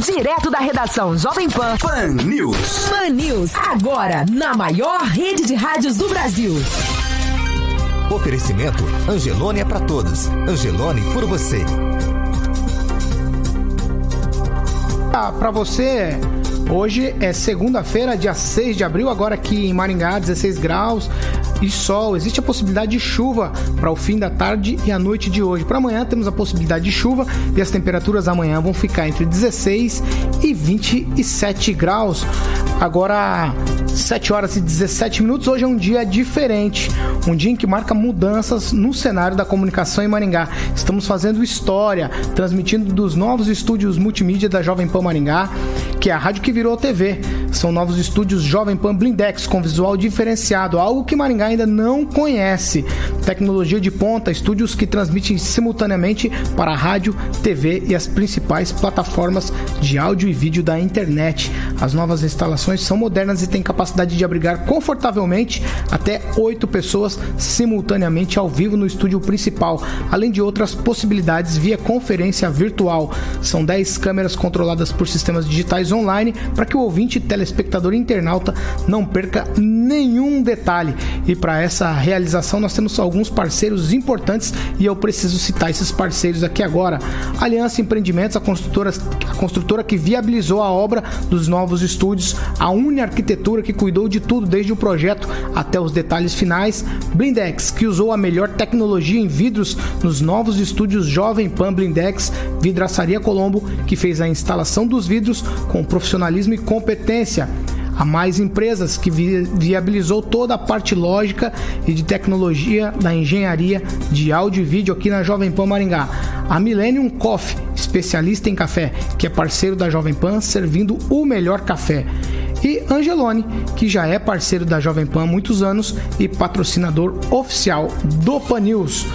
Direto da redação Jovem Pan. Pan News. Pan News. Agora, na maior rede de rádios do Brasil. Oferecimento Angelone é para todos. Angelone por você. Ah, para você Hoje é segunda-feira, dia 6 de abril, agora aqui em Maringá, 16 graus e sol. Existe a possibilidade de chuva para o fim da tarde e a noite de hoje. Para amanhã temos a possibilidade de chuva e as temperaturas amanhã vão ficar entre 16 e 27 graus. Agora 7 horas e 17 minutos. Hoje é um dia diferente, um dia em que marca mudanças no cenário da comunicação em Maringá. Estamos fazendo história, transmitindo dos novos estúdios multimídia da Jovem Pan Maringá, que é a rádio que virou TV. São novos estúdios Jovem Pan Blindex com visual diferenciado, algo que Maringá ainda não conhece. Tecnologia de ponta, estúdios que transmitem simultaneamente para rádio, TV e as principais plataformas de áudio e vídeo da internet. As novas instalações são modernas e têm capacidade de abrigar confortavelmente até oito pessoas simultaneamente ao vivo no estúdio principal, além de outras possibilidades via conferência virtual. São 10 câmeras controladas por sistemas digitais online para que o ouvinte, telespectador e internauta não perca nenhum detalhe. E para essa realização nós temos alguns parceiros importantes e eu preciso citar esses parceiros aqui agora. Aliança Empreendimentos, a construtora, a construtora que viabilizou a obra dos novos estúdios, a Uni Arquitetura que cuidou de tudo desde o projeto até os detalhes finais, Blindex que usou a melhor tecnologia em vidros nos novos estúdios Jovem Pan Blindex, Vidraçaria Colombo que fez a instalação dos vidros com profissionalismo e competência. A Mais Empresas, que viabilizou toda a parte lógica e de tecnologia da engenharia de áudio e vídeo aqui na Jovem Pan Maringá. A Millennium Coffee, especialista em café, que é parceiro da Jovem Pan, servindo o melhor café. E Angelone, que já é parceiro da Jovem Pan há muitos anos e patrocinador oficial do Pan News.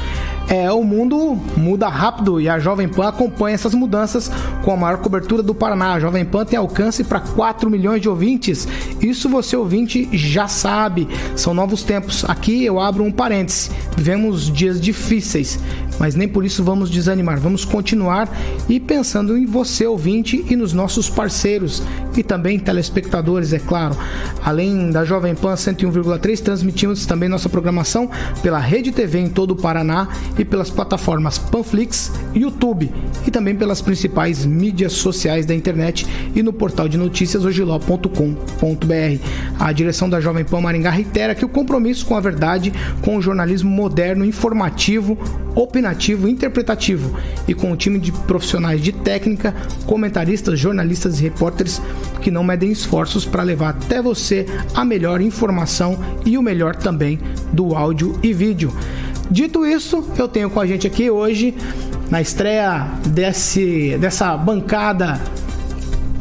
É, o mundo muda rápido e a Jovem Pan acompanha essas mudanças com a maior cobertura do Paraná. A Jovem Pan tem alcance para 4 milhões de ouvintes. Isso você ouvinte já sabe. São novos tempos. Aqui eu abro um parêntese. Vivemos dias difíceis, mas nem por isso vamos desanimar. Vamos continuar e pensando em você ouvinte e nos nossos parceiros e também telespectadores, é claro. Além da Jovem Pan 101,3, transmitimos também nossa programação pela Rede TV em todo o Paraná e pelas plataformas Panflix, YouTube e também pelas principais mídias sociais da internet e no portal de notícias ogiló.com.br. A direção da Jovem Pan Maringá reitera que o compromisso com a verdade, com o jornalismo moderno, informativo, opinativo, interpretativo e com o time de profissionais de técnica, comentaristas, jornalistas e repórteres que não medem esforços para levar até você a melhor informação e o melhor também do áudio e vídeo. Dito isso, eu tenho com a gente aqui hoje, na estreia desse, dessa bancada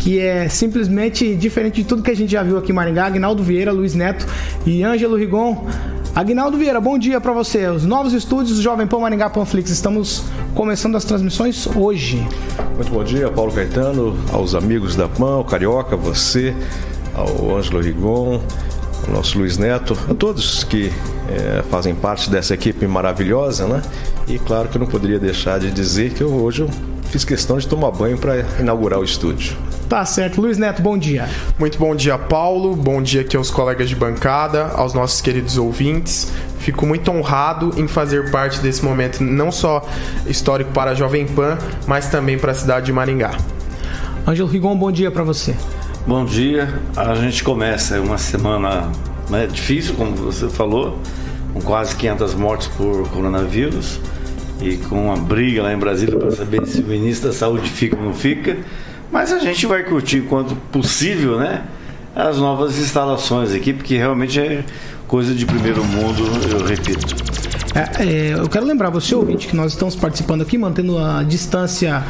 que é simplesmente diferente de tudo que a gente já viu aqui em Maringá, Agnaldo Vieira, Luiz Neto e Ângelo Rigon. Agnaldo Vieira, bom dia para você. Os novos estúdios do Jovem Pan Maringá Panflix. Estamos começando as transmissões hoje. Muito bom dia, Paulo Caetano, aos amigos da PAN, ao Carioca, você, ao Ângelo Rigon, ao nosso Luiz Neto, a todos que é, fazem parte dessa equipe maravilhosa, né? E claro que eu não poderia deixar de dizer que eu, hoje eu fiz questão de tomar banho para inaugurar o estúdio. Tá certo. Luiz Neto, bom dia. Muito bom dia, Paulo. Bom dia aqui aos colegas de bancada, aos nossos queridos ouvintes. Fico muito honrado em fazer parte desse momento, não só histórico para a Jovem Pan, mas também para a cidade de Maringá. Ângelo Rigon, bom dia para você. Bom dia. A gente começa uma semana né, difícil, como você falou, com quase 500 mortes por coronavírus e com uma briga lá em Brasília para saber se o ministro da Saúde fica ou não fica. Mas a gente vai curtir quanto possível, né? As novas instalações aqui, porque realmente é coisa de primeiro mundo, eu repito. É, é, eu quero lembrar você, ouvinte, que nós estamos participando aqui, mantendo a distância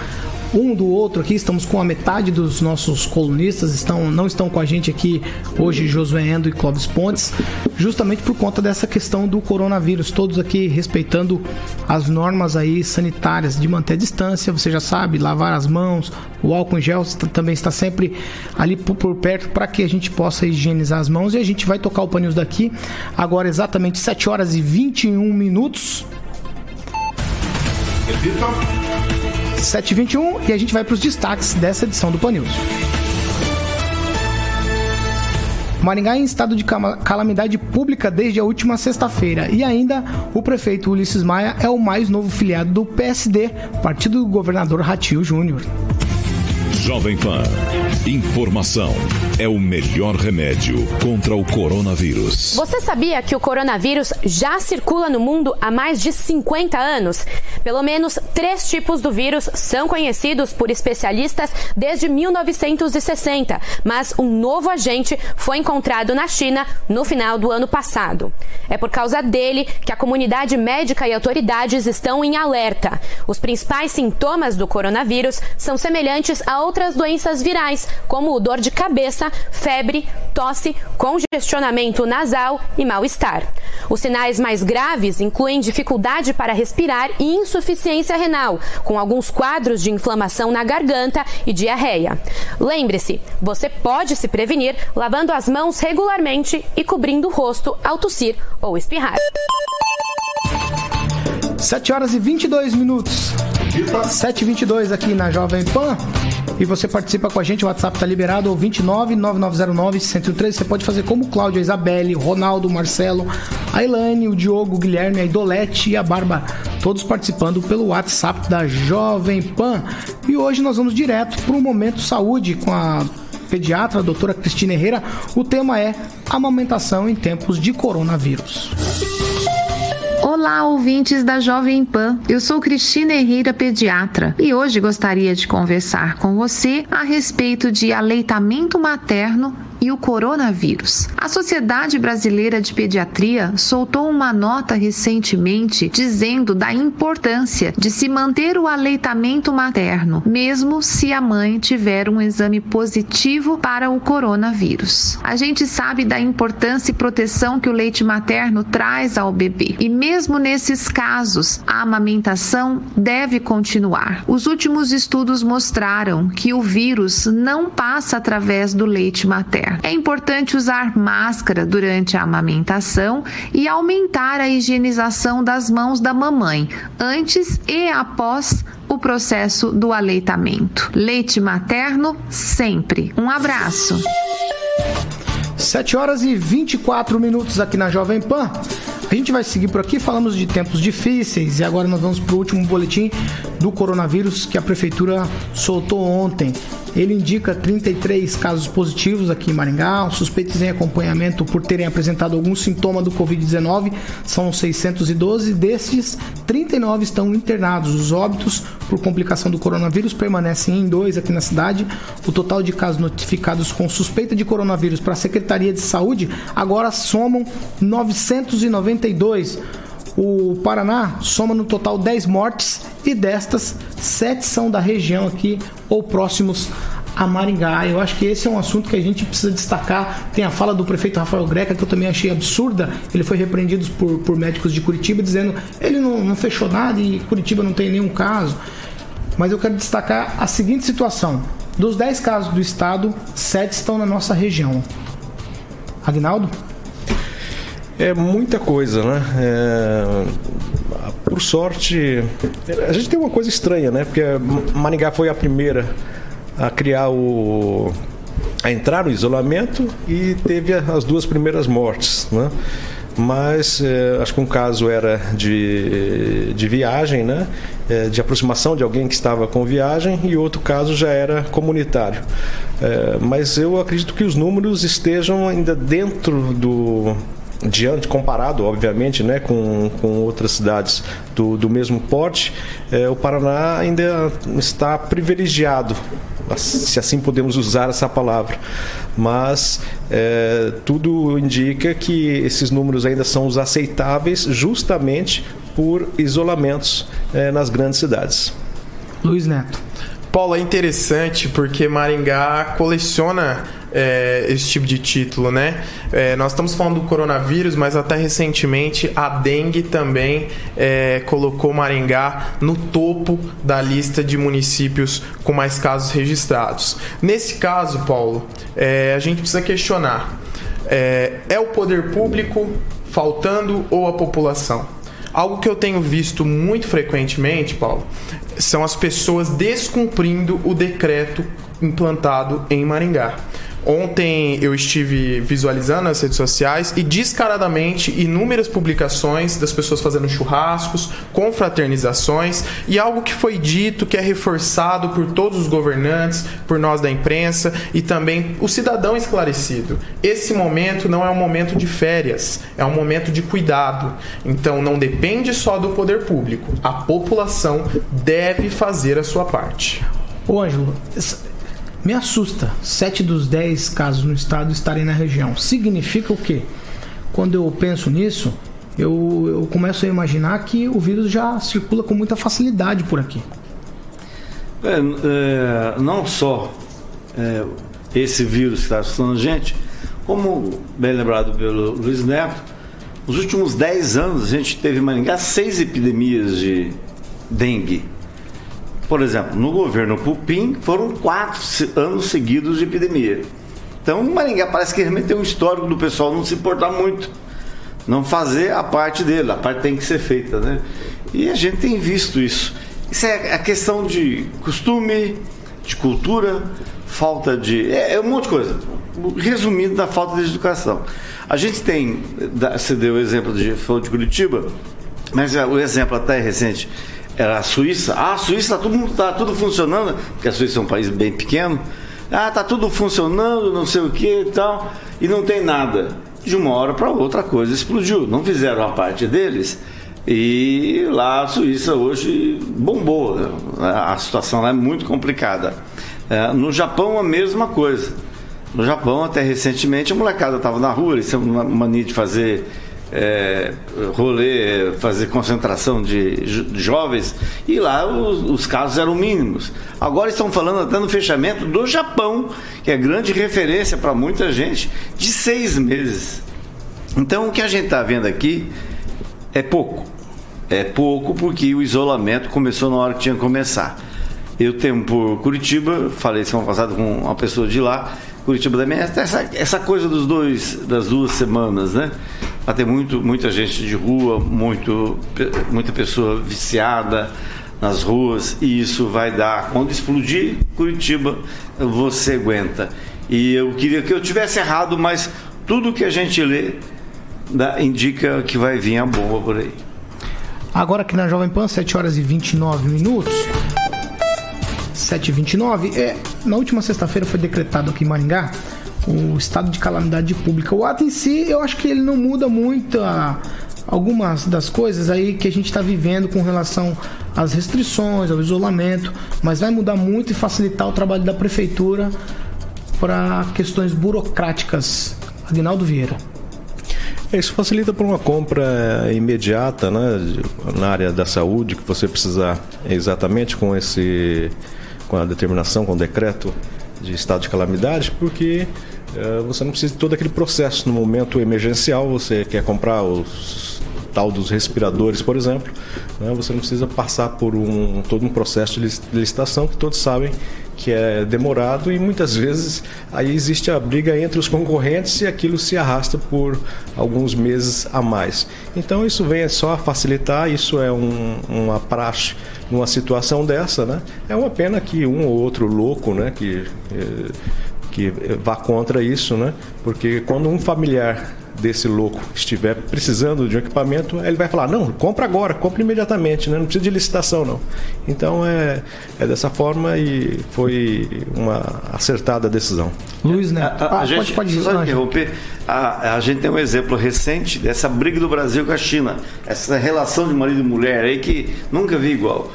um do outro aqui. Estamos com a metade dos nossos colunistas, estão, não estão com a gente aqui hoje, Josué Endo e Clóvis Pontes, justamente por conta dessa questão do coronavírus. Todos aqui respeitando as normas aí sanitárias de manter a distância, você já sabe, lavar as mãos, o álcool em gel também está sempre ali por, perto para que a gente possa higienizar as mãos e a gente vai tocar o paninhos daqui agora exatamente 7 horas e 21 minutos. Repita. 7h21 e a gente vai para os destaques dessa edição do Pan News. Maringá em estado de calamidade pública desde a última sexta-feira. E ainda o prefeito Ulisses Maia é o mais novo filiado do PSD, partido do governador Ratinho Júnior. Jovem Pan. Informação é o melhor remédio contra o coronavírus. Você sabia que o coronavírus já circula no mundo há mais de 50 anos? Pelo menos três tipos do vírus são conhecidos por especialistas desde 1960, mas um novo agente foi encontrado na China no final do ano passado. É por causa dele que a comunidade médica e autoridades estão em alerta. Os principais sintomas do coronavírus são semelhantes a outras doenças virais, como dor de cabeça, febre, tosse, congestionamento nasal e mal-estar. Os sinais mais graves incluem dificuldade para respirar e insuficiência renal, com alguns quadros de inflamação na garganta e diarreia. Lembre-se, você pode se prevenir lavando as mãos regularmente e cobrindo o rosto ao tossir ou espirrar. 7 horas e 22 minutos. 7 e 22 aqui na Jovem Pan. E você participa com a gente, o WhatsApp tá liberado, ou 29 9909 103. Você pode fazer como Cláudio, a Isabelle, Ronaldo, Marcelo, a Elaine, o Diogo, o Guilherme, a Idolete e a Barba. Todos participando pelo WhatsApp da Jovem Pan. E hoje nós vamos direto para o Momento Saúde com a pediatra, a doutora Cristina Herrera. O tema é amamentação em tempos de coronavírus. Olá, ouvintes da Jovem Pan. Eu sou Cristina Herrera, pediatra, e hoje gostaria de conversar com você a respeito de aleitamento materno e o coronavírus. A Sociedade Brasileira de Pediatria soltou uma nota recentemente dizendo da importância de se manter o aleitamento materno, mesmo se a mãe tiver um exame positivo para o coronavírus. A gente sabe da importância e proteção que o leite materno traz ao bebê, e mesmo nesses casos, a amamentação deve continuar. Os últimos estudos mostraram que o vírus não passa através do leite materno. É importante usar máscara durante a amamentação e aumentar a higienização das mãos da mamãe antes e após o processo do aleitamento. Leite materno sempre. Um abraço. 7 horas e 24 minutos aqui na Jovem Pan. A gente vai seguir por aqui, falamos de tempos difíceis e agora nós vamos para o último boletim do coronavírus que a prefeitura soltou ontem. Ele indica 33 casos positivos aqui em Maringá, suspeitos em acompanhamento por terem apresentado algum sintoma do Covid-19 são 612, desses 39 estão internados. Os óbitos por complicação do coronavírus permanecem em dois aqui na cidade. O total de casos notificados com suspeita de coronavírus para a Secretaria de Saúde agora somam 992. O Paraná soma no total 10 mortes e destas, 7 são da região aqui ou próximos a Maringá. Eu acho que esse é um assunto que a gente precisa destacar. Tem a fala do prefeito Rafael Greca, que eu também achei absurda. Ele foi repreendido por, por médicos de Curitiba, dizendo ele não, não fechou nada e Curitiba não tem nenhum caso. Mas eu quero destacar a seguinte situação: dos 10 casos do estado, 7 estão na nossa região. Agnaldo? É muita coisa, né? É, por sorte, a gente tem uma coisa estranha, né? Porque Maringá foi a primeira a criar o. a entrar no isolamento e teve as duas primeiras mortes, né? mas é, acho que um caso era de, de viagem, né? É, de aproximação de alguém que estava com viagem e outro caso já era comunitário. É, mas eu acredito que os números estejam ainda dentro do, diante, comparado, obviamente, né, com, com outras cidades do, do mesmo porte, é, o Paraná ainda está privilegiado, se assim podemos usar essa palavra. Mas é, tudo indica que esses números ainda são os aceitáveis justamente por isolamentos é, nas grandes cidades. Luiz Neto. Paulo, é interessante porque Maringá coleciona é, esse tipo de título, né? É, nós estamos falando do coronavírus, mas até recentemente a dengue também é, colocou Maringá no topo da lista de municípios com mais casos registrados. Nesse caso, Paulo, é, a gente precisa questionar: é, é o poder público faltando ou a população? Algo que eu tenho visto muito frequentemente, Paulo, são as pessoas descumprindo o decreto implantado em Maringá. Ontem eu estive visualizando as redes sociais e descaradamente inúmeras publicações das pessoas fazendo churrascos, confraternizações e algo que foi dito que é reforçado por todos os governantes, por nós da imprensa e também o cidadão esclarecido. Esse momento não é um momento de férias, é um momento de cuidado. Então não depende só do poder público. A população deve fazer a sua parte. Ô Ângelo, me assusta 7 dos 10 casos no estado estarem na região. Significa o quê? Quando eu penso nisso, eu, eu começo a imaginar que o vírus já circula com muita facilidade por aqui. É, é, não só é, esse vírus que está assustando a gente, como bem lembrado pelo Luiz Neto, nos últimos 10 anos a gente teve em Maringá seis epidemias de dengue. Por exemplo, no governo Pupim foram quatro anos seguidos de epidemia. Então, Maringá parece que realmente tem um histórico do pessoal não se importar muito, não fazer a parte dele, a parte tem que ser feita, né? E a gente tem visto isso. Isso é a questão de costume, de cultura, falta de. É, é um monte de coisa. Resumindo, da falta de educação. A gente tem, você deu o exemplo de, falou de Curitiba, mas é, o exemplo até recente era a Suíça. Ah, a Suíça está tudo, tá tudo funcionando, porque a Suíça é um país bem pequeno. Ah, tá tudo funcionando, não sei o que e tal, e não tem nada. De uma hora para outra a coisa explodiu. Não fizeram a parte deles. E lá a Suíça hoje bombou. A situação lá é muito complicada. É, no Japão a mesma coisa. No Japão, até recentemente, a molecada estava na rua, eles têm uma mania de fazer é, rolê, fazer concentração de jovens, e lá os, os, casos eram mínimos. Agora estão falando até no fechamento do Japão, que é grande referência para muita gente, de seis meses. Então o que a gente está vendo aqui é pouco. É pouco porque o isolamento começou na hora que tinha que começar. Eu tenho por Curitiba, falei semana passada com uma pessoa de lá, Curitiba também, essa, essa coisa dos dois, das duas semanas, né? Vai ter muito, muita gente de rua, muito, muita pessoa viciada nas ruas, e isso vai dar. Quando explodir Curitiba, você aguenta. E eu queria que eu tivesse errado, mas tudo que a gente lê dá, indica que vai vir a bomba por aí. Agora aqui na Jovem Pan, 7 horas e 29 minutos. 7h29. É, na última sexta-feira foi decretado aqui em Maringá o estado de calamidade pública. O ato em si, eu acho que ele não muda muito a, algumas das coisas aí que a gente está vivendo com relação às restrições, ao isolamento, mas vai mudar muito e facilitar o trabalho da prefeitura para questões burocráticas. Aguinaldo Vieira. É, isso facilita por uma compra imediata né, na área da saúde, que você precisa exatamente com esse com a determinação, com o decreto de estado de calamidade, porque uh, você não precisa de todo aquele processo. No momento emergencial, você quer comprar os tal dos respiradores, por exemplo, né, você não precisa passar por um, todo um processo de licitação que todos sabem que é demorado e muitas vezes aí existe a briga entre os concorrentes e aquilo se arrasta por alguns meses a mais. Então isso vem só a facilitar, isso é um, uma praxe numa situação dessa, né? É uma pena que um ou outro louco, né, que, eh, que vá contra isso, né? Porque quando um familiar desse louco estiver precisando de um equipamento, ele vai falar: não, compra agora, compra imediatamente, né? não precisa de licitação, não. Então é, é dessa forma e foi uma acertada decisão. Luiz, né? A, a, a gente, pode, pode só interromper. A, a gente tem um exemplo recente dessa briga do Brasil com a China, essa relação de marido e mulher aí que nunca vi igual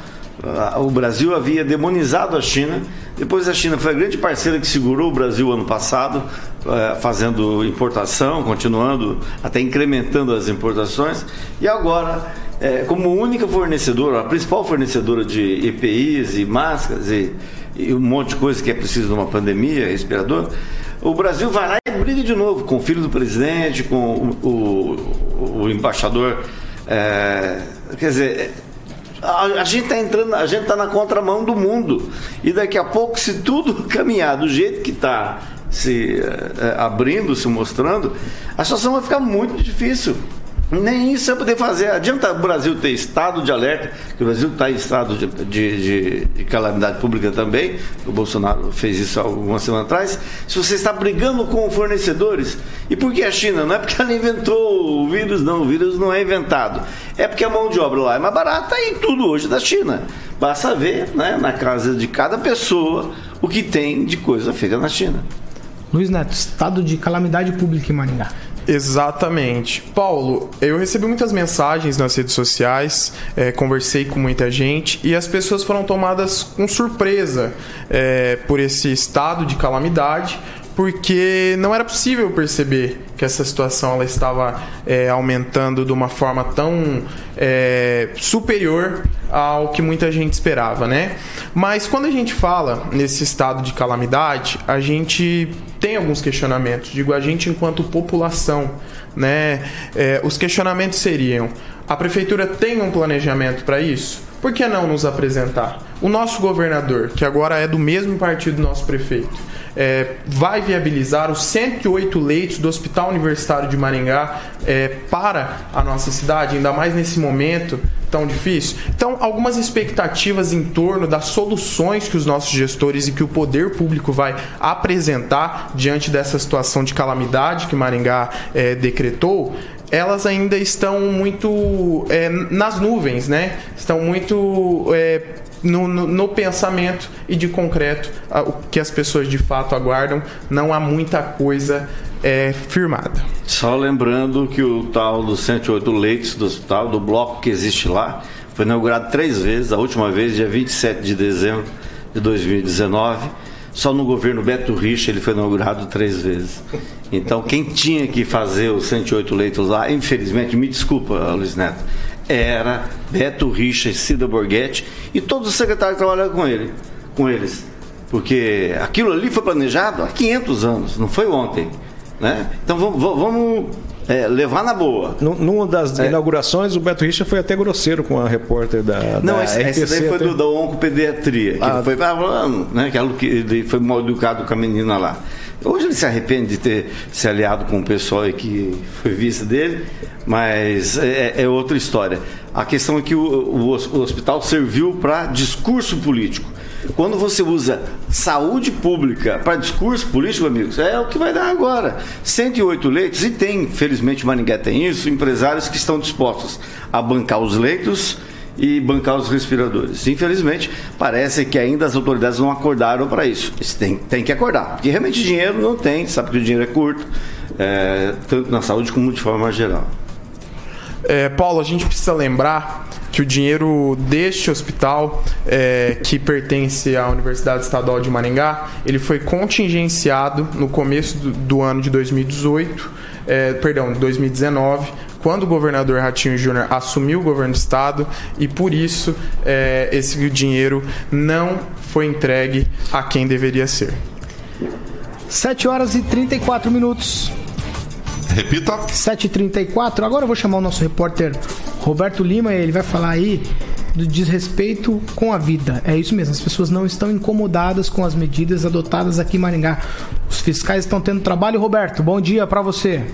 o Brasil havia demonizado a China. Depois a China foi a grande parceira que segurou o Brasil ano passado, eh, fazendo importação, continuando, até incrementando as importações. E agora, eh, como única fornecedora, a principal fornecedora de EPIs e máscaras e um monte de coisa que é preciso numa pandemia, respirador, o Brasil vai lá e briga de novo com o filho do presidente, com o, o, o embaixador. É, quer dizer, a, a gente está entrando, a gente está na contramão do mundo. E daqui a pouco, se tudo caminhar do jeito que está se é, abrindo, se mostrando, a situação vai ficar muito difícil. Nem isso é poder fazer. Adianta o Brasil ter estado de alerta, que o Brasil está em estado de, de, de, de, calamidade pública também. O Bolsonaro fez isso alguma semana atrás. Se você está brigando com fornecedores, e por que a China? Não é porque ela inventou o vírus, não. O vírus não é inventado. É porque a mão de obra lá é mais barata e tudo hoje da China. Basta ver né, na casa de cada pessoa o que tem de coisa feita na China. Luiz Neto, estado de calamidade pública em Maringá. Exatamente. Paulo, eu recebi muitas mensagens nas redes sociais, é, conversei com muita gente e as pessoas foram tomadas com surpresa é, por esse estado de calamidade, porque não era possível perceber que essa situação ela estava é, aumentando de uma forma tão é, superior ao que muita gente esperava, né? Mas quando a gente fala nesse estado de calamidade, a gente tem alguns questionamentos. Digo a gente enquanto população, né? É, os questionamentos seriam: a prefeitura tem um planejamento para isso? Por que não nos apresentar? O nosso governador, que agora é do mesmo partido do nosso prefeito, é, vai viabilizar os 108 leitos do Hospital Universitário de Maringá é, para a nossa cidade, ainda mais nesse momento tão difícil. Então, algumas expectativas em torno das soluções que os nossos gestores e que o poder público vai apresentar diante dessa situação de calamidade que Maringá é, decretou, elas ainda estão muito é, nas nuvens, né? Estão muito é, no, no, no, pensamento e de concreto o que as pessoas de fato aguardam. Não há muita coisa é, firmada. Só lembrando que o tal dos 108 leitos do hospital, do bloco que existe lá, foi inaugurado três vezes. A última vez, dia 27 de dezembro de 2019. Só no governo Beto Richa ele foi inaugurado três vezes. Então, quem tinha que fazer os 108 leitos lá, infelizmente, me desculpa, Luiz Neto, era Beto Richa, Cida Borghetti e todos os secretários que trabalharam com ele, com eles. Porque aquilo ali foi planejado há 500 anos, não foi ontem. Né? Então vamos, vamos é, levar na boa. Numa das é. inaugurações, o Beto Richa foi até grosseiro com a repórter da. Não, da esse, esse daí foi até... do, da oncopediatria. Que ah. foi, né, que ele foi mal educado com a menina lá. Hoje ele se arrepende de ter se aliado com o pessoal que foi vice dele, mas é, é outra história. A questão é que o, o, o hospital serviu para discurso político. Quando você usa saúde pública para discurso político, amigos, é o que vai dar agora. 108 leitos, e tem, felizmente, Maringá tem isso, empresários que estão dispostos a bancar os leitos e bancar os respiradores. Infelizmente, parece que ainda as autoridades não acordaram para isso. Tem, tem que acordar, porque realmente dinheiro não tem, sabe que o dinheiro é curto, é, tanto na saúde como de forma geral. É, Paulo, a gente precisa lembrar que o dinheiro deste hospital, é, que pertence à Universidade Estadual de Maringá, ele foi contingenciado no começo do, do ano de 2018, é, perdão, 2019, quando o governador Ratinho Júnior assumiu o governo do estado e por isso é, esse dinheiro não foi entregue a quem deveria ser. 7 horas e 34 minutos. Repita. 7h34. Agora eu vou chamar o nosso repórter Roberto Lima. Ele vai falar aí do desrespeito com a vida. É isso mesmo, as pessoas não estão incomodadas com as medidas adotadas aqui em Maringá. Os fiscais estão tendo trabalho. Roberto, bom dia para você.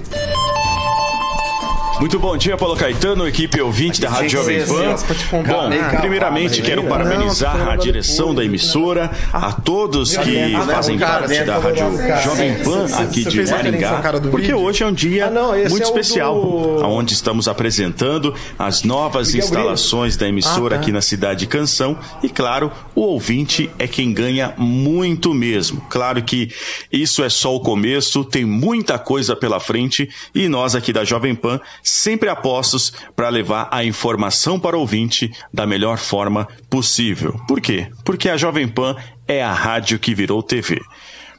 Muito bom dia, Paulo Caetano, equipe ouvinte da Rádio Jovem Pan. Bom, primeiramente quero parabenizar a direção da emissora, a todos que fazem parte da Rádio Jovem Pan aqui de Maringá, porque hoje é um dia ah, muito é especial, onde estamos apresentando as novas instalações da emissora ah, tá. aqui na cidade de Canção. E, claro, o ouvinte é quem ganha muito mesmo. Claro que isso é só o começo, tem muita coisa pela frente. E nós aqui da Jovem Pan sempre apostos para levar a informação para o ouvinte da melhor forma possível. Por quê? Porque a Jovem Pan é a rádio que virou TV.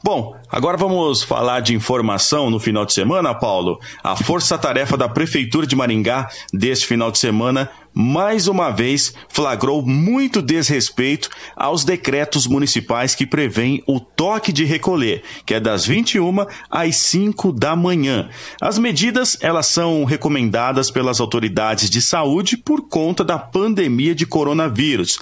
Bom, agora vamos falar de informação no final de semana, Paulo. A força-tarefa da Prefeitura de Maringá deste final de semana mais uma vez flagrou muito desrespeito aos decretos municipais que prevêem o toque de recolher, que é das 21 às 5 da manhã. As medidas, elas são recomendadas pelas autoridades de saúde por conta da pandemia de coronavírus.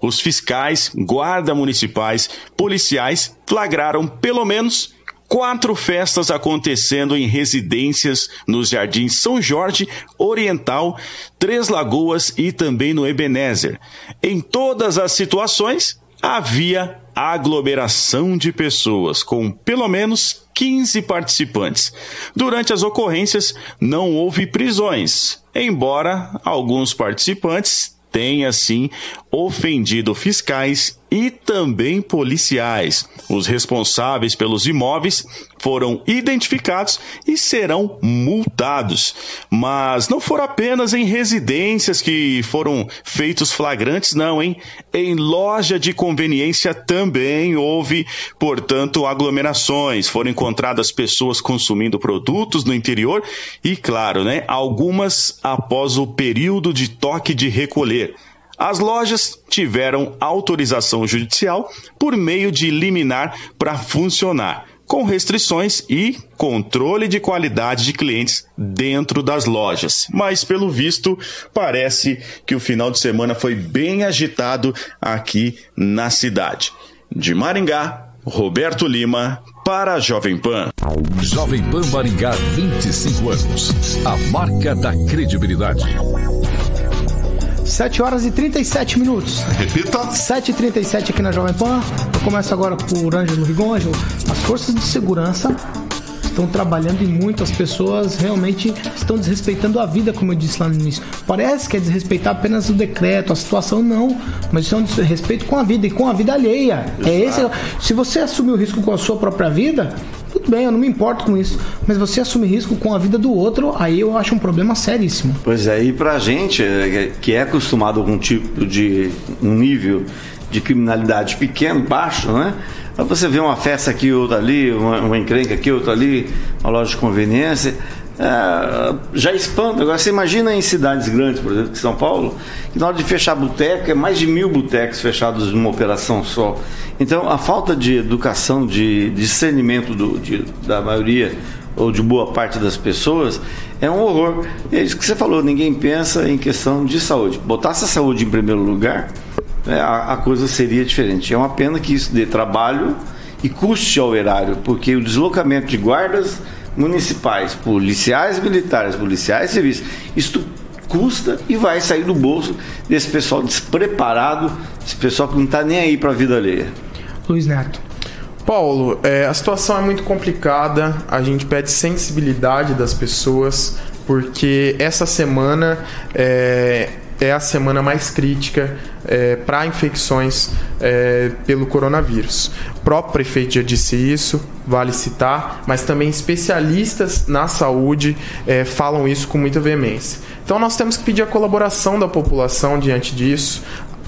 Os fiscais, guarda municipais, policiais flagraram pelo menos quatro festas acontecendo em residências nos Jardins São Jorge, Oriental, Três Lagoas e também no Ebenezer. Em todas as situações, havia aglomeração de pessoas, com pelo menos 15 participantes. Durante as ocorrências, não houve prisões, embora alguns participantes tem, assim, ofendido fiscais e também policiais. Os responsáveis pelos imóveis foram identificados e serão multados. Mas não foram apenas em residências que foram feitos flagrantes, não, hein? Em loja de conveniência também houve, portanto, aglomerações. Foram encontradas pessoas consumindo produtos no interior e, claro, né, algumas após o período de toque de recolher. As lojas tiveram autorização judicial por meio de liminar para funcionar, com restrições e controle de qualidade de clientes dentro das lojas. Mas, pelo visto, parece que o final de semana foi bem agitado aqui na cidade. De Maringá, Roberto Lima, para a Jovem Pan. Jovem Pan Maringá, 25 anos. A marca da credibilidade. 7 horas e 37 minutos. Repita. 7 e 37 aqui na Jovem Pan. Eu começo agora por Ângelo Rigon. Ângelo, as forças de segurança estão trabalhando e muitas pessoas realmente estão desrespeitando a vida, como eu disse lá no início. Parece que é desrespeitar apenas o decreto, a situação, não. Mas isso é um desrespeito com a vida e com a vida alheia. É esse. Se você assumir o risco com a sua própria vida, tudo bem, eu não me importo com isso. Mas você assumir risco com a vida do outro, aí eu acho um problema seríssimo. Pois é, e pra gente, é, que é acostumado com um tipo de um nível de criminalidade pequeno, baixo, né? Você vê uma festa aqui, outra ali, uma, uma encrenca aqui, outra ali, uma loja de conveniência. É, já espanta. Agora, você imagina em cidades grandes, por exemplo, que São Paulo, que na hora de fechar boteco, é mais de mil botecos fechados numa operação só. Então, a falta de educação, de discernimento do, de, da maioria ou de boa parte das pessoas é um horror. É isso que você falou, ninguém pensa em questão de saúde. Botasse a saúde em primeiro lugar, é, a, a, coisa seria diferente. É uma pena que isso dê trabalho e custe ao erário, porque o deslocamento de guardas municipais, policiais militares, policiais civis, isso custa e vai sair do bolso desse pessoal despreparado, esse pessoal que não está nem aí para a vida alheia. Luiz Neto. Paulo, é, a situação é muito complicada, a gente pede sensibilidade das pessoas, porque essa semana é, é a semana mais crítica é, para infecções é, pelo coronavírus. O próprio prefeito já disse isso, vale citar, mas também especialistas na saúde é, falam isso com muita veemência. Então nós temos que pedir a colaboração da população diante disso.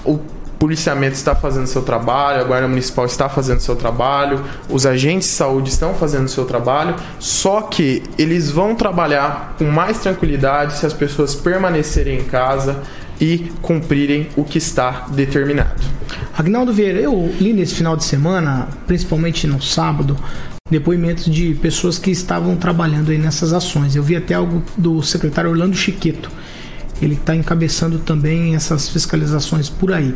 O policiamento está fazendo seu trabalho, a Guarda Municipal está fazendo seu trabalho, os agentes de saúde estão fazendo seu trabalho, só que eles vão trabalhar com mais tranquilidade se as pessoas permanecerem em casa e cumprirem o que está determinado. Agnaldo Vieira, eu li nesse final de semana, principalmente no sábado, depoimentos de pessoas que estavam trabalhando aí nessas ações. Eu vi até algo do secretário Orlando Chiqueto. Ele está encabeçando também essas fiscalizações por aí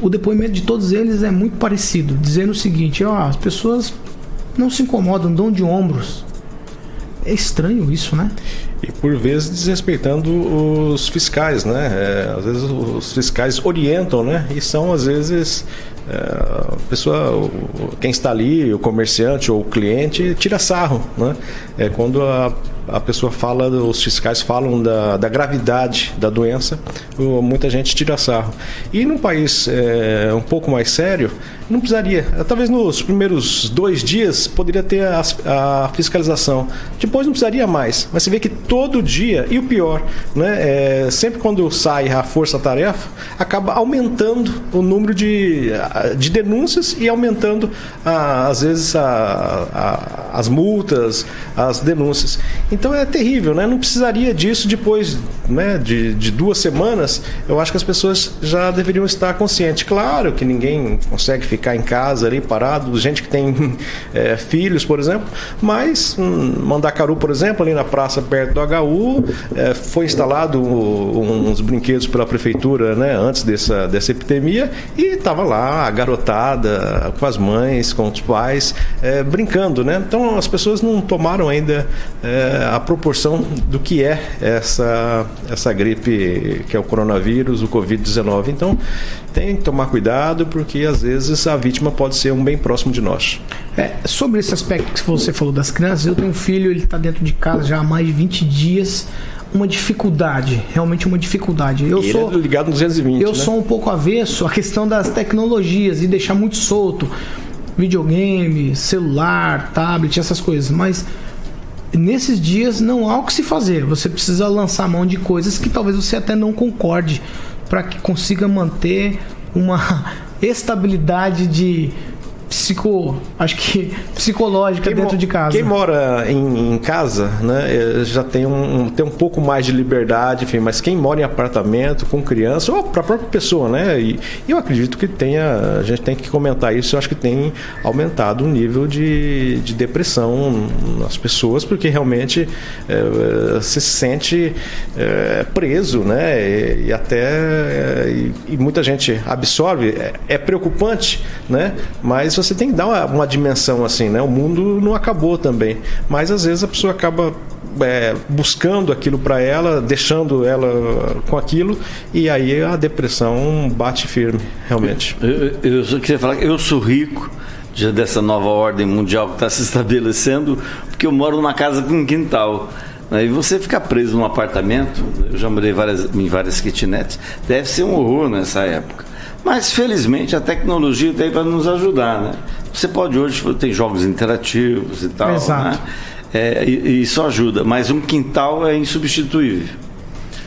o depoimento de todos eles é muito parecido, dizendo o seguinte: ó, as pessoas não se incomodam, dão de ombros. É estranho isso, né? E por vezes desrespeitando os fiscais, né? É, às vezes os fiscais orientam, né? E são às vezes é, a pessoa, quem está ali, o comerciante ou o cliente, tira sarro, né? É quando a a pessoa fala, os fiscais falam da, da gravidade da doença, muita gente tira sarro. E num país é, um pouco mais sério, não precisaria. Talvez nos primeiros dois dias poderia ter a, a fiscalização. Depois não precisaria mais. Mas você vê que todo dia, e o pior, né, é, sempre quando sai a força-tarefa, acaba aumentando o número de, de denúncias e aumentando, a, às vezes, a, a, as multas, as denúncias. Então é terrível, né? Não precisaria disso depois né, de, de duas semanas. Eu acho que as pessoas já deveriam estar conscientes. Claro que ninguém consegue ficar em casa ali parado, gente que tem é, filhos, por exemplo, mas hum, Mandacaru, por exemplo, ali na praça perto do HU, é, foi instalado uns brinquedos pela prefeitura né, antes dessa, dessa epidemia e estava lá a garotada com as mães, com os pais, é, brincando. Né? Então as pessoas não tomaram ainda é, a proporção do que é essa, essa gripe que é o coronavírus, o Covid-19. Então tem que tomar cuidado porque às vezes a vítima pode ser um bem próximo de nós. É, sobre esse aspecto que você falou das crianças, eu tenho um filho, ele está dentro de casa já há mais de 20 dias uma dificuldade, realmente uma dificuldade. Eu Ele sou é ligado no 220. Eu né? sou um pouco avesso à questão das tecnologias e deixar muito solto videogame, celular, tablet, essas coisas, mas nesses dias não há o que se fazer. Você precisa lançar mão de coisas que talvez você até não concorde para que consiga manter uma estabilidade de psico, acho que psicológica quem dentro de casa. Quem mora em, em, casa, né, eh, já tem um, tem um pouco mais de liberdade, enfim, mas quem mora em apartamento com criança ou para a própria pessoa, né? E, eu acredito que tenha, a gente tem que comentar isso, eu acho que tem aumentado o nível de, de depressão nas pessoas, porque realmente é, se sente é, preso, né? E, e até e, e, muita gente absorve, é, é preocupante, né? Mas você tem que dar uma, uma, dimensão assim, né? O mundo não acabou também, mas às vezes a pessoa acaba é, buscando aquilo para ela, deixando ela com aquilo e aí a depressão bate firme, realmente. Eu, eu, eu queria falar que eu sou rico dessa nova ordem mundial que está se estabelecendo, porque eu moro numa casa com um quintal. Né? E você ficar preso num apartamento, eu já morei várias, em várias kitnets, deve ser um horror nessa época. Mas felizmente a tecnologia tem para nos ajudar, né? Você pode hoje ter jogos interativos e tal, Exato. né? É, e, e isso ajuda, mas um quintal é insubstituível.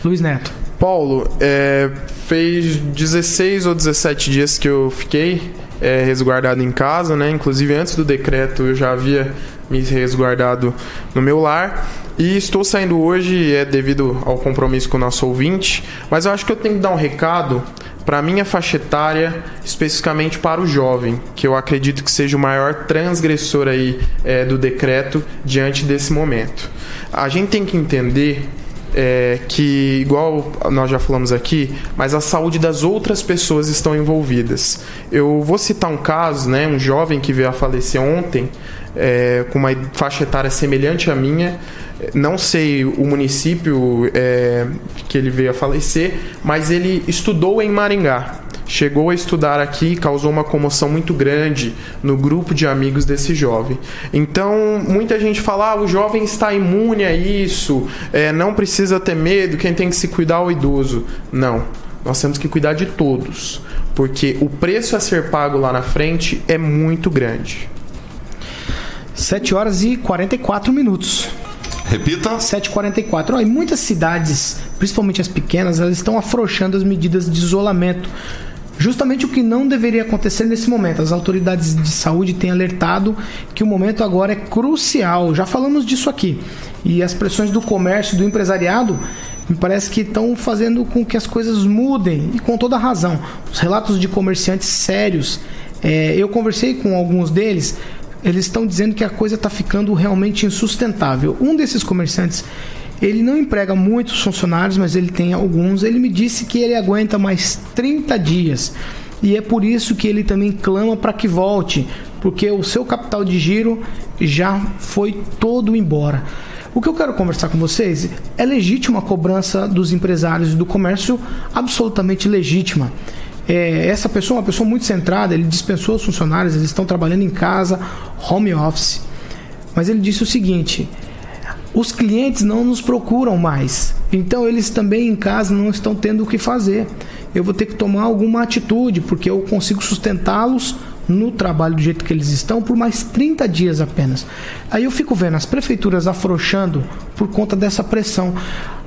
Luiz Neto. Paulo, é, fez 16 ou 17 dias que eu fiquei é, resguardado em casa, né? Inclusive antes do decreto eu já havia me resguardado no meu lar. E estou saindo hoje é devido ao compromisso com o nosso ouvinte, mas eu acho que eu tenho que dar um recado para minha faixa etária, especificamente para o jovem, que eu acredito que seja o maior transgressor aí é, do decreto diante desse momento. A gente tem que entender é, que, igual nós já falamos aqui, mas a saúde das outras pessoas estão envolvidas. Eu vou citar um caso, né, um jovem que veio a falecer ontem, é, com uma faixa etária semelhante à minha, não sei o município é, que ele veio a falecer, mas ele estudou em Maringá. Chegou a estudar aqui, causou uma comoção muito grande no grupo de amigos desse jovem. Então, muita gente fala: ah, o jovem está imune a isso, é, não precisa ter medo, quem tem que se cuidar é o idoso. Não, nós temos que cuidar de todos, porque o preço a ser pago lá na frente é muito grande. 7 horas e 44 minutos. Repita. 7h44. Ó, em muitas cidades, principalmente as pequenas, elas estão afrouxando as medidas de isolamento. Justamente o que não deveria acontecer nesse momento. As autoridades de saúde têm alertado que o momento agora é crucial. Já falamos disso aqui. E as pressões do comércio, do empresariado, me parece que estão fazendo com que as coisas mudem. E com toda razão. Os relatos de comerciantes sérios. É, eu conversei com alguns deles eles estão dizendo que a coisa está ficando realmente insustentável. Um desses comerciantes, ele não emprega muitos funcionários, mas ele tem alguns. Ele me disse que ele aguenta mais 30 dias. E é por isso que ele também clama para que volte, porque o seu capital de giro já foi todo embora. O que eu quero conversar com vocês é legítima a cobrança dos empresários do comércio, absolutamente legítima é, essa pessoa é uma pessoa muito centrada, ele dispensou os funcionários, eles estão trabalhando em casa, home office. Mas ele disse o seguinte: os clientes não nos procuram mais. Então eles também em casa não estão tendo o que fazer. Eu vou ter que tomar alguma atitude, porque eu consigo sustentá-los no trabalho do jeito que eles estão por mais 30 dias apenas. Aí eu fico vendo as prefeituras afrouxando por conta dessa pressão.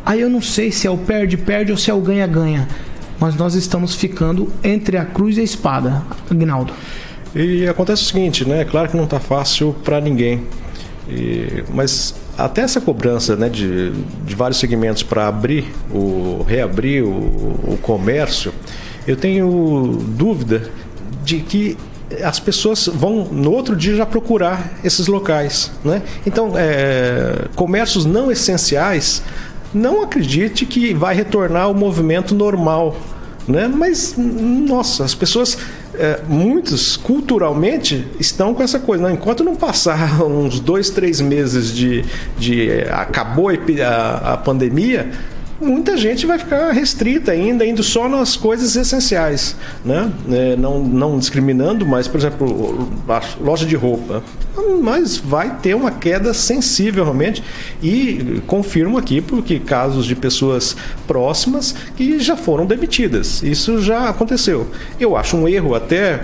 Aí eu não sei se é o perde-perde ou se é o ganha-ganha mas nós estamos ficando entre a cruz e a espada, Agnaldo. E acontece o seguinte, né? Claro que não está fácil para ninguém. E, mas até essa cobrança né, de, de vários segmentos para abrir o reabrir o, o comércio, eu tenho dúvida de que as pessoas vão no outro dia já procurar esses locais, né? Então, é, comércios não essenciais, não acredite que vai retornar o movimento normal, né? Mas nossa, as pessoas é, muitos culturalmente estão com essa coisa. Né? Enquanto não passar uns dois, três meses de, de acabou a, a pandemia, muita gente vai ficar restrita ainda, indo só nas coisas essenciais, né? É, não, não discriminando, mas, por exemplo, a loja de roupa. Mas vai ter uma queda sensível realmente e confirmo aqui porque casos de pessoas próximas que já foram demitidas. Isso já aconteceu. Eu acho um erro até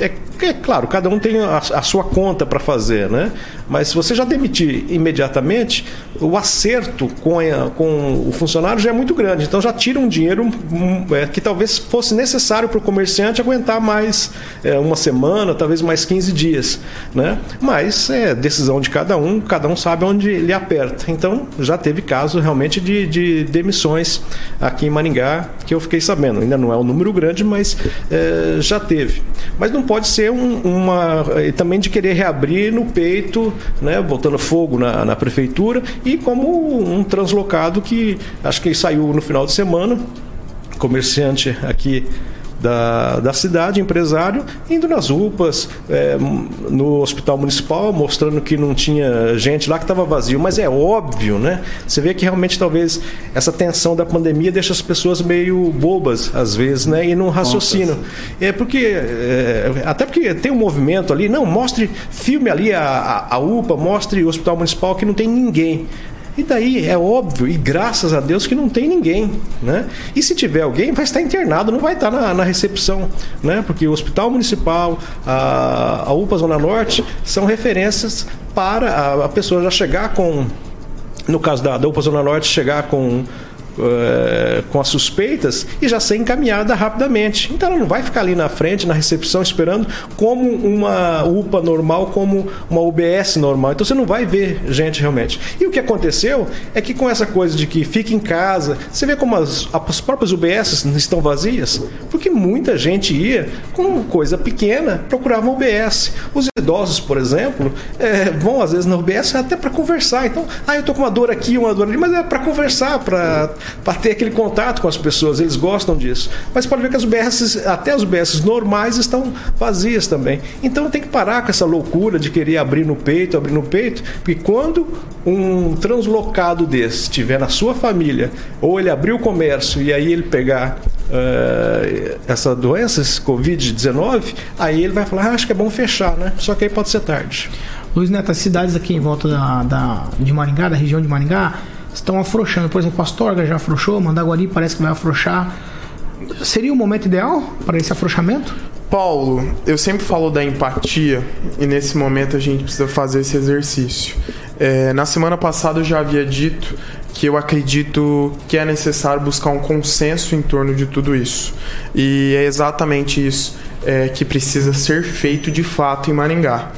é, é, claro, cada um tem a, a sua conta para fazer, né? Mas se você já demitir imediatamente, o acerto com, a, com o funcionário já é muito grande. Então já tira um dinheiro um, é, que talvez fosse necessário para o comerciante aguentar mais é, uma semana, talvez mais 15 dias, né? Mas é decisão de cada um, cada um sabe onde ele aperta. Então já teve caso realmente de, de demissões aqui em Maringá que eu fiquei sabendo. Ainda não é um número grande, mas é, já teve. Mas não pode ser um, uma. também de querer reabrir no peito, né, botando fogo na, na prefeitura, e como um translocado que acho que saiu no final de semana, comerciante aqui da, da cidade, empresário, indo nas UPAs, é, no hospital municipal, mostrando que não tinha gente lá, que estava vazio. Mas é óbvio, né? Você vê que realmente talvez essa tensão da pandemia deixa as pessoas meio bobas, às vezes, né? E não raciocinam. É porque, é, até porque tem um movimento ali, não, mostre filme ali, a, a, a UPA, mostre o hospital municipal que não tem ninguém. E daí é óbvio, e graças a Deus que não tem ninguém, né? E se tiver alguém, vai estar internado, não vai estar na, na recepção, né? Porque o Hospital Municipal, a, a UPA Zona Norte são referências para a, a pessoa já chegar com, no caso da, da UPA Zona Norte, chegar com eh, com as suspeitas e já ser encaminhada rapidamente. Então ela não vai ficar ali na frente, na recepção, esperando como uma UPA normal, como uma UBS normal. Então você não vai ver gente realmente. E o que aconteceu é que com essa coisa de que fica em casa, você vê como as, as próprias UBS estão vazias, porque muita gente ia com coisa pequena, procurava uma UBS. Os idosos, por exemplo, é, vão às vezes na UBS até para conversar. Então, ah, eu tô com uma dor aqui, uma dor ali, mas é para conversar, para para ter aquele contato com as pessoas, eles gostam disso. Mas pode ver que as UBS, até as UBS normais estão vazias também. Então tem que parar com essa loucura de querer abrir no peito, abrir no peito, porque quando um translocado desse estiver na sua família, ou ele abrir o comércio e aí ele pegar uh, essa doença, esse Covid-19, aí ele vai falar, ah, acho que é bom fechar, né? Só que aí pode ser tarde. Luiz Neto, as cidades aqui em volta da, da, de Maringá, da região de Maringá, estão afrouxando. Por exemplo, Astorga já afrouxou, Mandaguari parece que vai afrouxar. Seria o momento ideal para esse afrouxamento? Paulo, eu sempre falo da empatia e nesse momento a gente precisa fazer esse exercício. É, na semana passada eu já havia dito que eu acredito que é necessário buscar um consenso em torno de tudo isso. E é exatamente isso é, que precisa ser feito de fato em Maringá.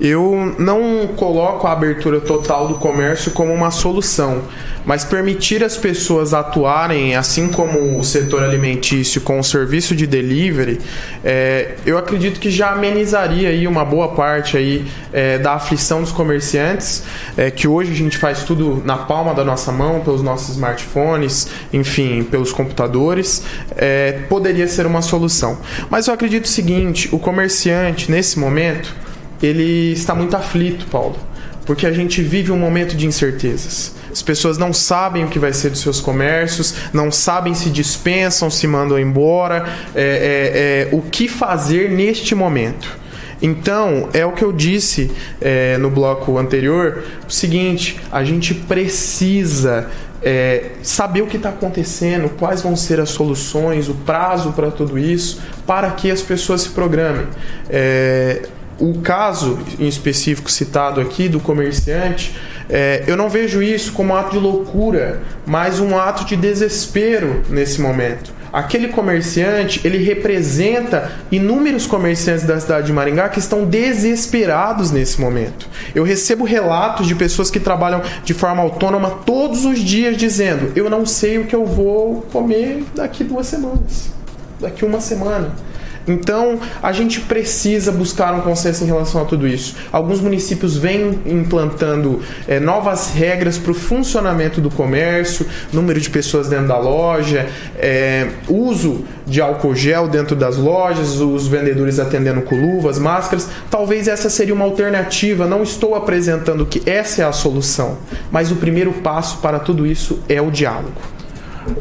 Eu não coloco a abertura total do comércio como uma solução, mas permitir as pessoas atuarem, assim como o setor alimentício com o serviço de delivery, é, eu acredito que já amenizaria aí uma boa parte aí é, da aflição dos comerciantes, é, que hoje a gente faz tudo na palma da nossa mão, pelos nossos smartphones, enfim, pelos computadores, é, poderia ser uma solução. Mas eu acredito o seguinte, o comerciante nesse momento ele está muito aflito, Paulo, porque a gente vive um momento de incertezas. As pessoas não sabem o que vai ser dos seus comércios, não sabem se dispensam, se mandam embora, é, é, é, o que fazer neste momento. Então, é o que eu disse é, no bloco anterior: o seguinte, a gente precisa é, saber o que está acontecendo, quais vão ser as soluções, o prazo para tudo isso, para que as pessoas se programem. É, o caso em específico citado aqui do comerciante, é, eu não vejo isso como um ato de loucura, mas um ato de desespero nesse momento. aquele comerciante, ele representa inúmeros comerciantes da cidade de Maringá que estão desesperados nesse momento. Eu recebo relatos de pessoas que trabalham de forma autônoma todos os dias dizendo: "Eu não sei o que eu vou comer daqui duas semanas, daqui uma semana". Então, a gente precisa buscar um consenso em relação a tudo isso. Alguns municípios vêm implantando é, novas regras para o funcionamento do comércio, número de pessoas dentro da loja, é, uso de álcool gel dentro das lojas, os vendedores atendendo com luvas, máscaras. Talvez essa seria uma alternativa. Não estou apresentando que essa é a solução, mas o primeiro passo para tudo isso é o diálogo.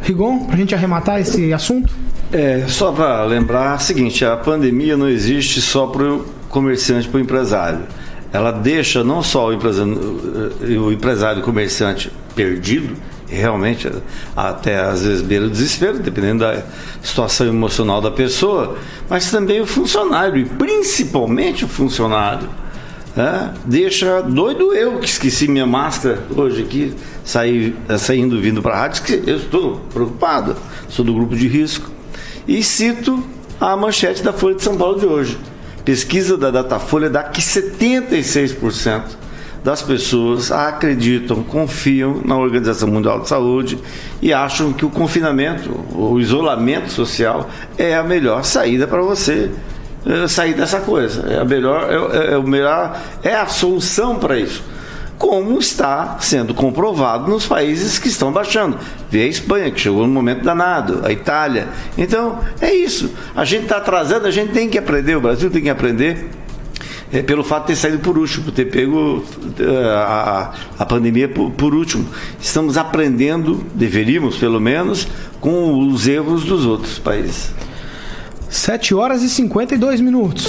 Rigon, para a gente arrematar esse assunto? É, só para lembrar o seguinte, a pandemia não existe só para o comerciante, para o empresário. Ela deixa não só o empresário, o empresário comerciante perdido, realmente até às vezes beira o desespero, dependendo da situação emocional da pessoa, mas também o funcionário, e principalmente o funcionário. É, deixa doido eu que esqueci minha máscara hoje aqui, saí, saindo vindo para a rádio, eu estou preocupado, sou do grupo de risco. E cito a manchete da Folha de São Paulo de hoje. Pesquisa da Datafolha dá que 76% das pessoas acreditam, confiam na Organização Mundial de Saúde e acham que o confinamento, o isolamento social é a melhor saída para você eh, sair dessa coisa. É a melhor, é, é o melhor, é a solução para isso como está sendo comprovado nos países que estão baixando. Vê a Espanha, que chegou no momento danado, a Itália. Então, é isso. A gente está atrasando, a gente tem que aprender, o Brasil tem que aprender. É, pelo fato de ter saído por último, por ter pego uh, a, a pandemia por, por último. Estamos aprendendo, deveríamos pelo menos, com os erros dos outros países. 7 horas e 52 minutos.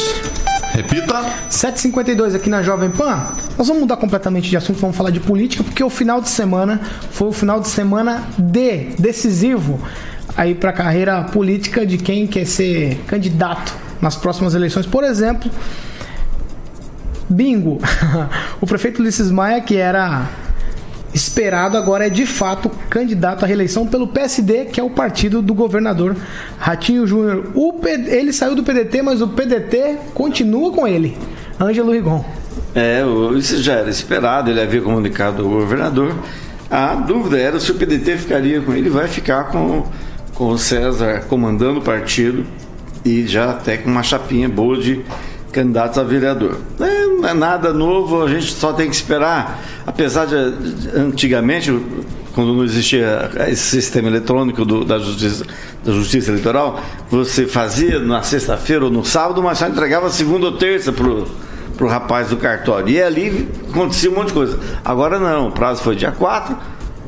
Repita. 7h52 aqui na Jovem Pan. Nós vamos mudar completamente de assunto, vamos falar de política, porque o final de semana foi o final de semana de decisivo aí para a carreira política de quem quer ser candidato nas próximas eleições. Por exemplo, bingo. o prefeito Ulisses Maia, que era esperado agora é de fato candidato à reeleição pelo PSD, que é o partido do governador Ratinho Júnior. Ele saiu do PDT, mas o PDT continua com ele. Ângelo Rigon. É, isso já era esperado, ele havia comunicado ao governador. A dúvida era se o PDT ficaria com ele, vai ficar com, com o César comandando o partido e já até com uma chapinha boa de candidatos a vereador. É, é nada novo, a gente só tem que esperar. Apesar de, antigamente, quando não existia esse sistema eletrônico do, da, justiça, da justiça eleitoral, você fazia na sexta-feira ou no sábado, mas só entregava segunda ou terça pro pro rapaz do cartório. E ali acontecia um monte de coisa. Agora não, o prazo foi dia 4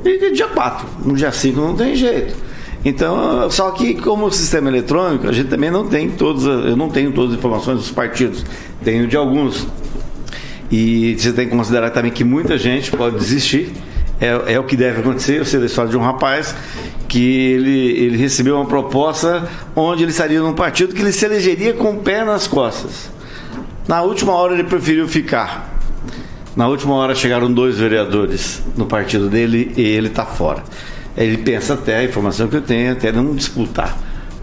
e dia 4. No dia 5 não tem jeito. Então, só que como o sistema eletrônico, a gente também não tem todos, eu não tenho todas as informações dos partidos, tenho de alguns. E você tem que considerar também que muita gente pode desistir. É, é o que deve acontecer. Eu sei da história de um rapaz que ele, ele recebeu uma proposta onde ele estaria num partido que ele se elegeria com o pé nas costas. Na última hora ele preferiu ficar. Na última hora chegaram dois vereadores no partido dele e ele está fora. Ele pensa até, a informação que eu tenho, até não disputar.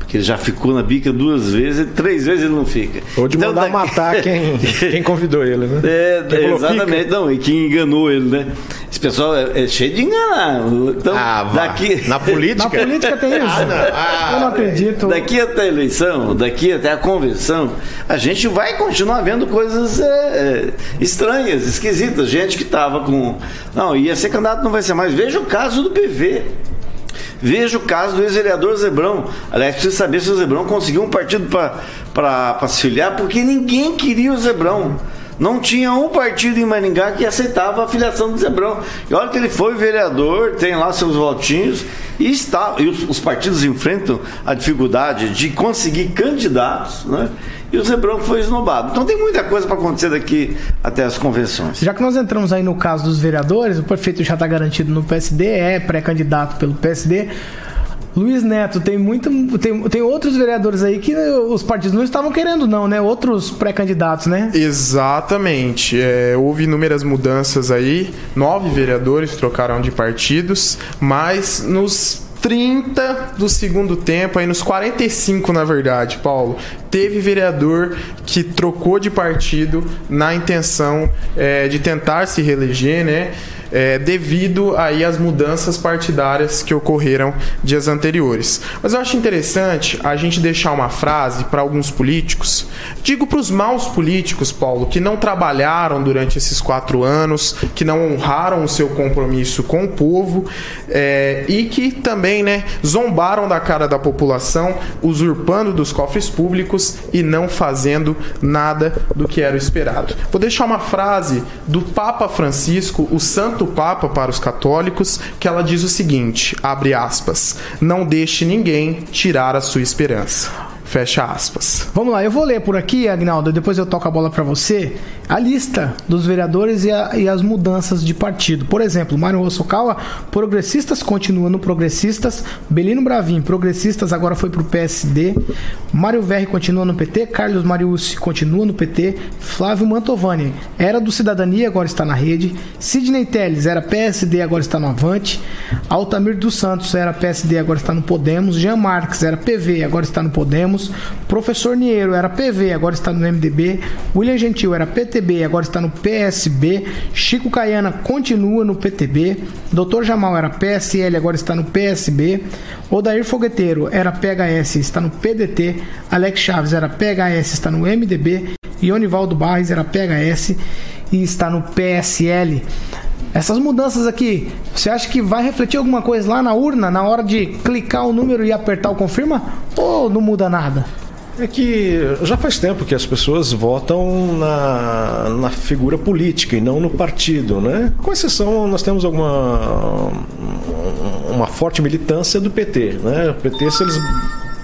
Porque ele já ficou na bica duas vezes, três vezes ele não fica. Ou de então, mandar daqui... matar quem, quem convidou ele, né? É, exatamente. Não, e quem enganou ele, né? Esse pessoal é, é cheio de enganar. Então, ah, daqui... Na política? Na política tem isso. Ah, não. Ah, eu não acredito. Daqui até a eleição, daqui até a convenção, a gente vai continuar vendo coisas é, é estranhas, esquisitas. Gente que estava com. Não, ia ser candidato, não vai ser mais. Veja o caso do PV. Veja o caso do ex-vereador Zebrão. Aliás, precisa saber se o Zebrão conseguiu um partido para se filiar, porque ninguém queria o Zebrão. Não tinha um partido em Maringá que aceitava a filiação do Zebrão. E olha que ele foi vereador, tem lá seus votinhos, e está. E os, os partidos enfrentam a dificuldade de conseguir candidatos, né? E o Zebrão foi esnobado. Então tem muita coisa para acontecer daqui até as convenções. Já que nós entramos aí no caso dos vereadores, o prefeito já está garantido no PSD, é pré-candidato pelo PSD. Luiz Neto, tem muito, tem, tem outros vereadores aí que os partidos não estavam querendo, não, né? Outros pré-candidatos, né? Exatamente. É, houve inúmeras mudanças aí. Nove vereadores trocaram de partidos, mas nos 30 do segundo tempo, aí nos 45 na verdade, Paulo, teve vereador que trocou de partido na intenção é, de tentar se reeleger, né? É, devido aí às mudanças partidárias que ocorreram dias anteriores. Mas eu acho interessante a gente deixar uma frase para alguns políticos. Digo para os maus políticos, Paulo, que não trabalharam durante esses quatro anos, que não honraram o seu compromisso com o povo é, e que também né, zombaram da cara da população, usurpando dos cofres públicos e não fazendo nada do que era esperado. Vou deixar uma frase do Papa Francisco, o santo Santo Papa para os católicos, que ela diz o seguinte, abre aspas, não deixe ninguém tirar a sua esperança. Fecha aspas. Vamos lá, eu vou ler por aqui, Agnaldo, depois eu toco a bola para você, a lista dos vereadores e, a, e, as mudanças de partido. Por exemplo, Mário Hosokawa, progressistas, continua no progressistas. Belino Bravin, progressistas, agora foi pro PSD. Mário Verri continua no PT. Carlos Mariucci continua no PT. Flávio Mantovani, era do Cidadania, agora está na rede. Sidney Telles, era PSD, agora está no Avante. Altamir dos Santos, era PSD, agora está no Podemos. Jean Marques, era PV, agora está no Podemos. Professor Niero era PV, agora está no MDB. William Gentil era PTB, agora está no PSB. Chico Caiana continua no PTB. Dr. Jamal era PSL, agora está no PSB. Odair Fogueteiro era PHS, está no PDT. Alex Chaves era PHS, está no MDB. E Onivaldo Barres era PHS e está no PSL. Essas mudanças aqui, você acha que vai refletir alguma coisa lá na urna na hora de clicar o número e apertar o confirma? Ou não muda nada? É que já faz tempo que as pessoas votam na, na figura política e não no partido, né? Com exceção, nós temos alguma uma forte militância do PT, né? O PT, se eles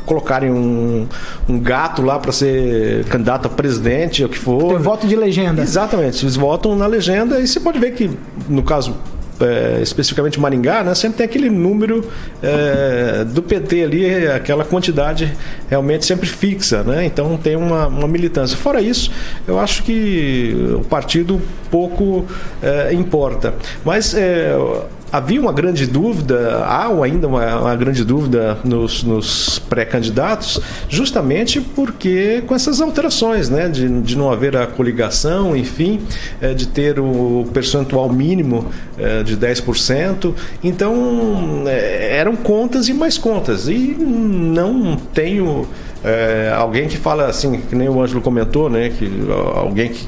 colocarem um, um gato lá para ser candidato a presidente, o que for. Tem voto de legenda. Exatamente, eles votam na legenda e você pode ver que, no caso é, especificamente Maringá, né, sempre tem aquele número é, do PT ali, aquela quantidade realmente sempre fixa, né? Então tem uma, uma militância. Fora isso, eu acho que o partido pouco é, importa. Mas é, havia uma grande dúvida, há ainda uma, uma grande dúvida nos, nos pré-candidatos, justamente porque com essas alterações, né, de, de não haver a coligação, enfim, é, de ter o percentual mínimo é, de 10%. Então, é, eram contas e mais contas. E não tenho. É, alguém que fala assim, que nem o Ângelo comentou, né? Que alguém que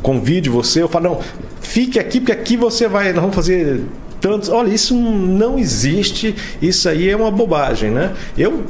convide você, eu falo, não, fique aqui, porque aqui você vai, nós vamos fazer tantos. Olha, isso não existe, isso aí é uma bobagem, né? Eu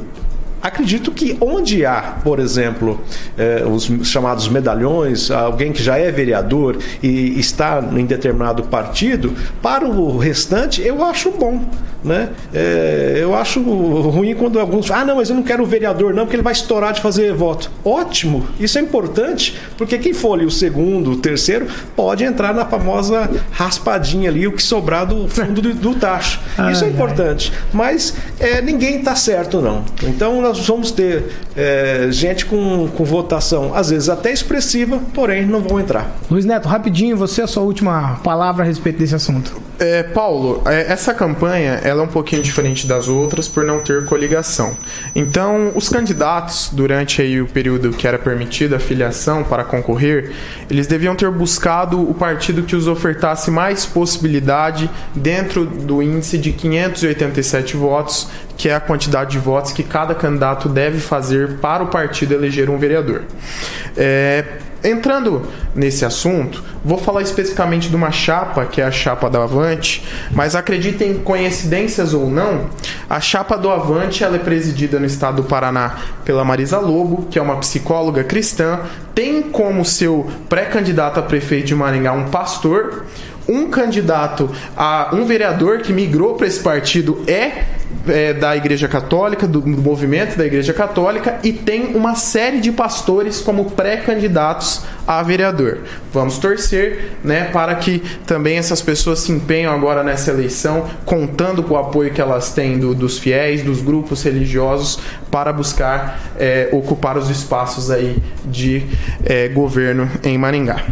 acredito que onde há, por exemplo, eh, os chamados medalhões, alguém que já é vereador e está em determinado partido, para o restante eu acho bom. Né? É, eu acho ruim quando alguns. Ah, não, mas eu não quero o vereador, não, porque ele vai estourar de fazer voto. Ótimo, isso é importante, porque quem for ali o segundo, o terceiro, pode entrar na famosa raspadinha ali, o que sobrar do fundo do, do tacho. Isso é importante. Mas é, ninguém está certo, não. Então nós vamos ter é, gente com, com votação, às vezes até expressiva, porém não vão entrar. Luiz Neto, rapidinho, você a sua última palavra a respeito desse assunto. É, Paulo, é, essa campanha ela é um pouquinho diferente das outras por não ter coligação. Então, os candidatos, durante aí o período que era permitida a filiação para concorrer, eles deviam ter buscado o partido que os ofertasse mais possibilidade dentro do índice de 587 votos, que é a quantidade de votos que cada candidato deve fazer para o partido eleger um vereador. É, Entrando nesse assunto, vou falar especificamente de uma chapa, que é a chapa do Avante, mas acreditem coincidências ou não, a chapa do Avante ela é presidida no estado do Paraná pela Marisa Lobo, que é uma psicóloga cristã, tem como seu pré-candidato a prefeito de Maringá um pastor, um candidato a um vereador que migrou para esse partido é é, da Igreja Católica, do, movimento da Igreja Católica, e tem uma série de pastores como pré-candidatos a vereador. Vamos torcer né, para que também essas pessoas se empenham agora nessa eleição, contando com o apoio que elas têm do, dos fiéis, dos grupos religiosos, para buscar é, ocupar os espaços aí de é, governo em Maringá.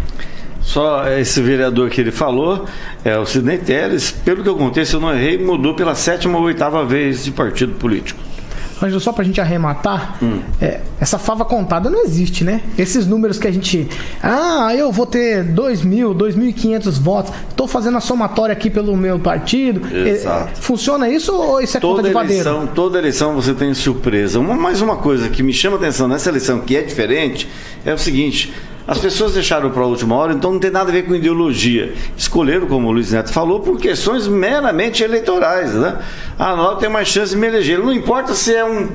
Só esse vereador que ele falou, é o Sidney Teles, pelo que eu contei, se eu não errei, mudou pela sétima ou oitava vez de partido político. Ângelo, só pra gente arrematar, hum. é, essa fava contada não existe, né? Esses números que a gente. Ah, eu vou ter 2 mil, 2.500 votos, tô fazendo a somatória aqui pelo meu partido. É, Exato. É, funciona isso ou isso é toda conta de eleição, padeiro? Toda eleição você tem surpresa. Uma, mais uma coisa que me chama atenção nessa eleição que é diferente é o seguinte. As pessoas deixaram para a última hora, então não tem nada a ver com ideologia. Escolheram, como o Luiz Neto falou, por questões meramente eleitorais. Né? Ah, nós temos mais chance de me eleger. Não importa se é um.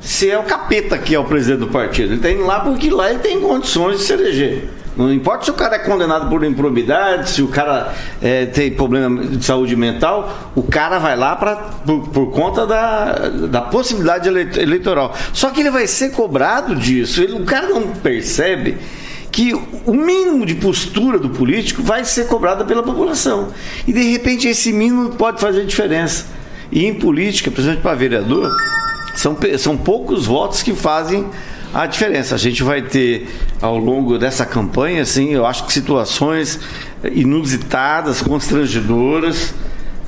Se é o capeta que é o presidente do partido. Ele está indo lá porque lá ele tem condições de se eleger. Não importa se o cara é condenado por improbidade, se o cara é, tem problema de saúde mental, o cara vai lá pra, por, por conta da, da possibilidade eleitoral. Só que ele vai ser cobrado disso. Ele, o cara não percebe que o mínimo de postura do político vai ser cobrado pela população. E de repente esse mínimo pode fazer diferença. E em política, principalmente para vereador, são, são poucos votos que fazem a diferença. A gente vai ter ao longo dessa campanha, assim, eu acho que situações inusitadas, constrangedoras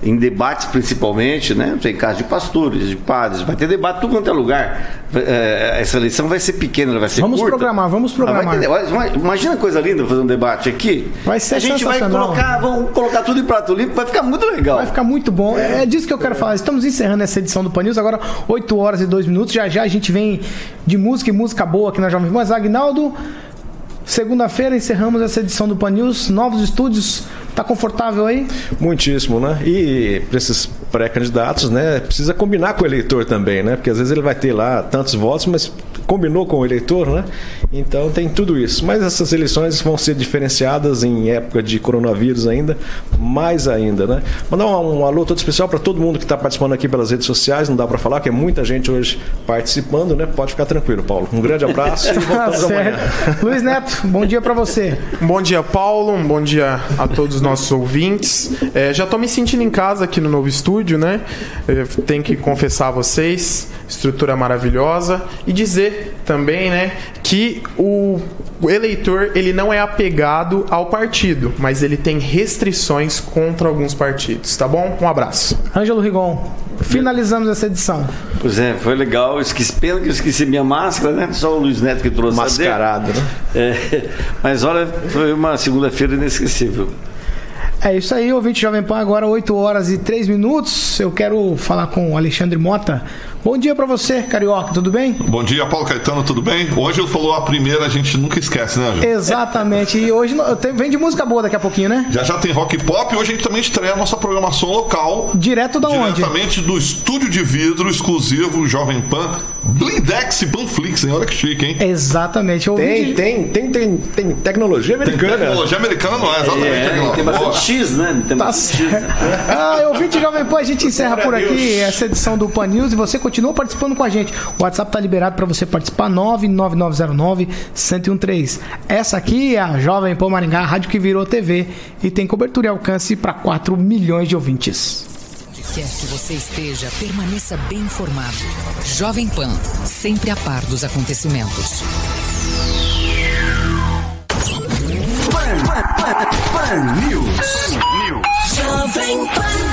em debates principalmente, né? Tem casos de pastores, de padres, vai ter debate tudo quanto é lugar. É, essa eleição vai ser pequena, vai ser Vamos curta. programar, vamos programar. Ter, imagina coisa linda fazer um debate aqui. Vai ser A gente vai colocar, vamos colocar tudo em prato limpo, vai ficar muito legal. Vai ficar muito bom. É, é disso que eu quero falar. Estamos encerrando essa edição do Pan News, agora 8 horas e 2 minutos. Já já a gente vem de música e música boa aqui na Jovem Pan. Mas Agnaldo, segunda-feira encerramos essa edição do Pan News, novos estúdios Tá confortável aí? Muitíssimo, né? E para esses pré-candidatos, né, precisa combinar com o eleitor também, né? Porque às vezes ele vai ter lá tantos votos, mas combinou com o eleitor, né? Então tem tudo isso. Mas essas eleições vão ser diferenciadas em época de coronavírus ainda, mais ainda, né? Mandar um, um alô todo especial para todo mundo que está participando aqui pelas redes sociais. Não dá para falar que é muita gente hoje participando, né? Pode ficar tranquilo, Paulo. Um grande abraço e voltamos amanhã. Luiz Neto, bom dia para você. Bom dia, Paulo. Um bom dia a todos os nossos ouvintes. É, já estou me sentindo em casa aqui no novo estúdio, né? É, tenho que confessar a vocês, estrutura maravilhosa e dizer também, né, que o, eleitor ele não é apegado ao partido, mas ele tem restrições contra alguns partidos, tá bom? Um abraço. Ângelo Rigon, finalizamos essa edição. Pois é, foi legal. esqueci, pena que eu esqueci minha máscara, né? Só o Luiz Neto que trouxe Mascarado, né? É, mas olha, foi uma segunda-feira inesquecível. É isso aí, ouvinte Jovem Pan, agora 8 horas e 3 minutos. Eu quero falar com o Alexandre Mota, Bom dia para você, Carioca, tudo bem? Bom dia, Paulo Caetano, tudo bem? Hoje eu falou a primeira, a gente nunca esquece, né, Ju? Exatamente. E hoje vem de música boa daqui a pouquinho, né? Já já tem rock pop e hoje a gente também estreia a nossa programação local. Direto da onde? Diretamente do estúdio de vidro exclusivo Jovem Pan Blindex e Panflix, hein? Olha que chique, hein? Exatamente. Tem, tem, tem, tem, tem tecnologia americana. Tem tecnologia americana não é, exatamente. É, tem bastante X, né? Tem tá X. Né? ah, eu vi Jovem Pan, a gente encerra por aqui essa edição do Pan News e você continua participando com a gente. O WhatsApp tá liberado para você participar, 99909-1013. Essa aqui é a Jovem Pão Maringá, a rádio que virou TV e tem cobertura e alcance para 4 milhões de ouvintes. Onde quer que você esteja, permaneça bem informado. Jovem Pan, sempre a par dos acontecimentos. Pan, pan, pan, pan News. Pan News. Jovem Pan.